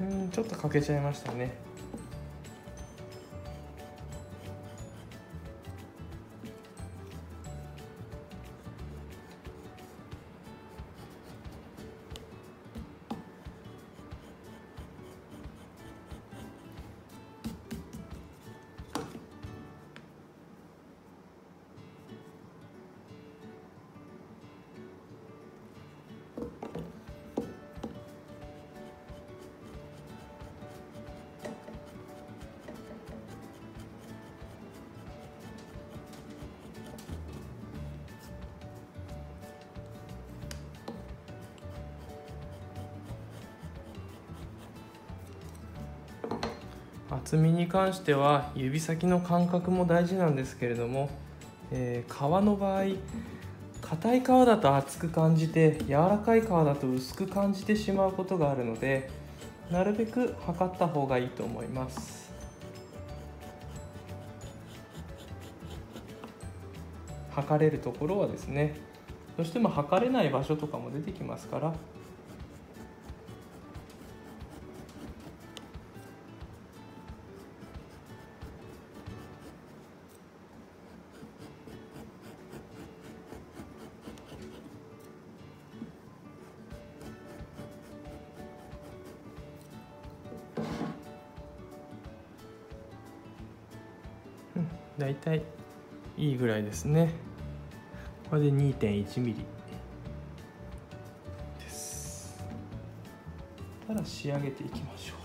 うんちょっと欠けちゃいましたね。厚みに関しては指先の感覚も大事なんですけれども、えー、皮の場合硬い皮だと厚く感じて柔らかい皮だと薄く感じてしまうことがあるのでなるべく測った方がいいと思います。測れるところはですねどうしても測れない場所とかも出てきますからだいたいいいぐらいですね。これで2.1ミリ。です。たら仕上げていきましょう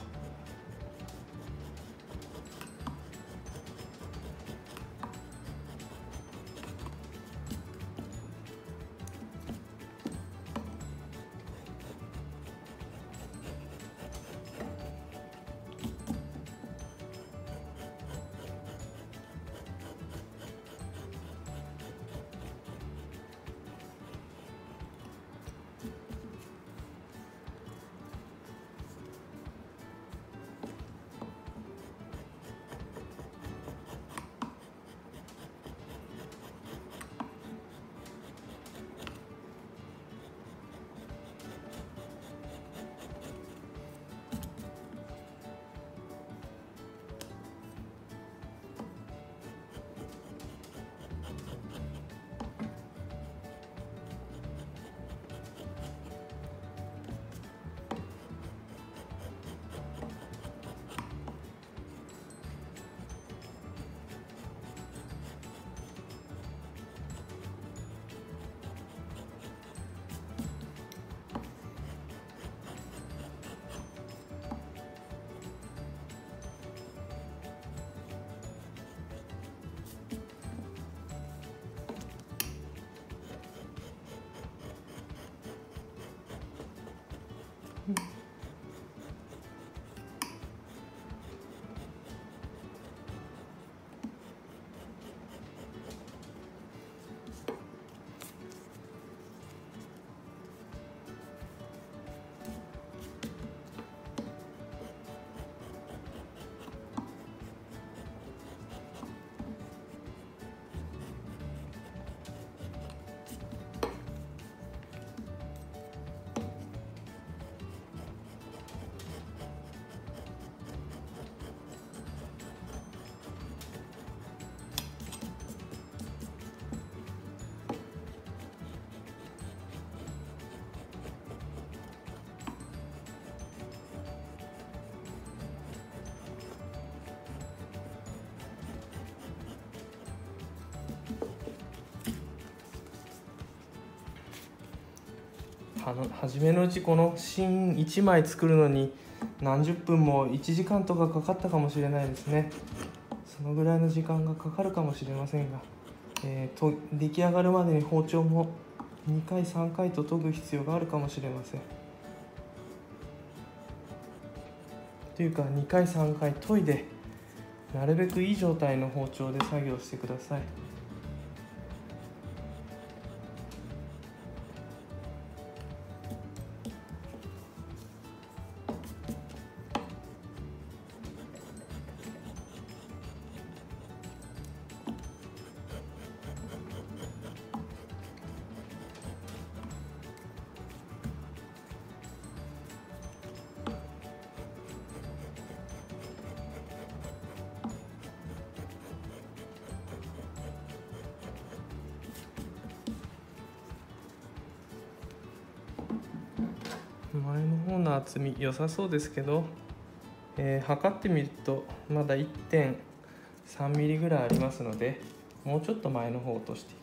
初めのうちこの芯1枚作るのに何十分も1時間とかかかったかもしれないですね。そのぐらいの時間がかかるかもしれませんが、えー、と出来上がるまでに包丁も2回3回と研ぐ必要があるかもしれません。というか2回3回研いでなるべくいい状態の包丁で作業してください。前の方の厚み良さそうですけど、えー測ってみるとまだ1.3ミリぐらいありますのでもうちょっと前の方を落としてい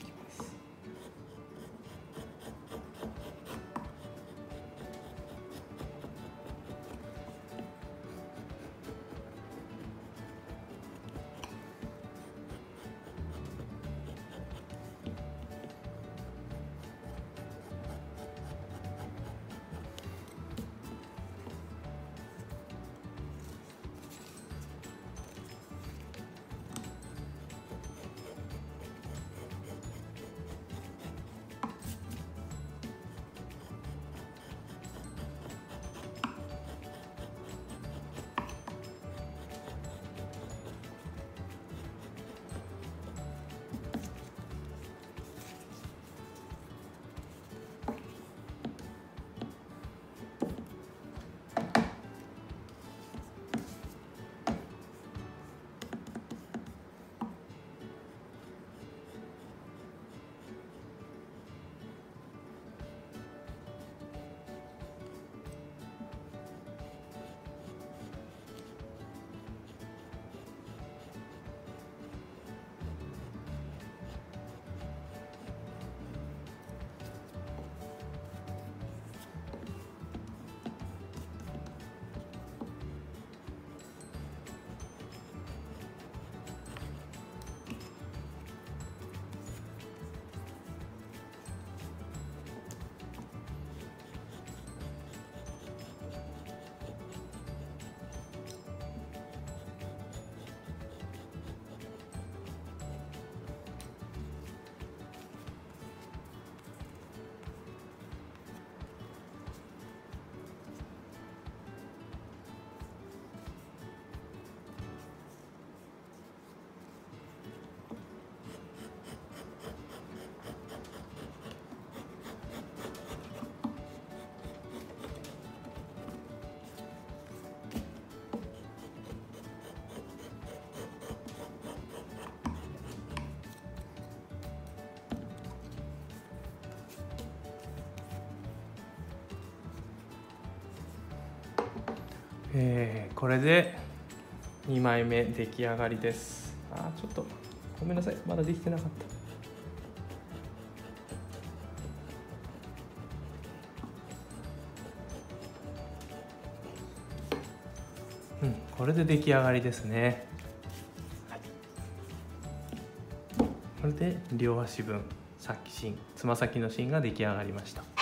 えーこれで2枚目出来上がりです。あちょっとごめんなさい。まだできてなかった。うんこれで出来上がりですね、はい。これで両足分さっき芯つま先の芯が出来上がりました。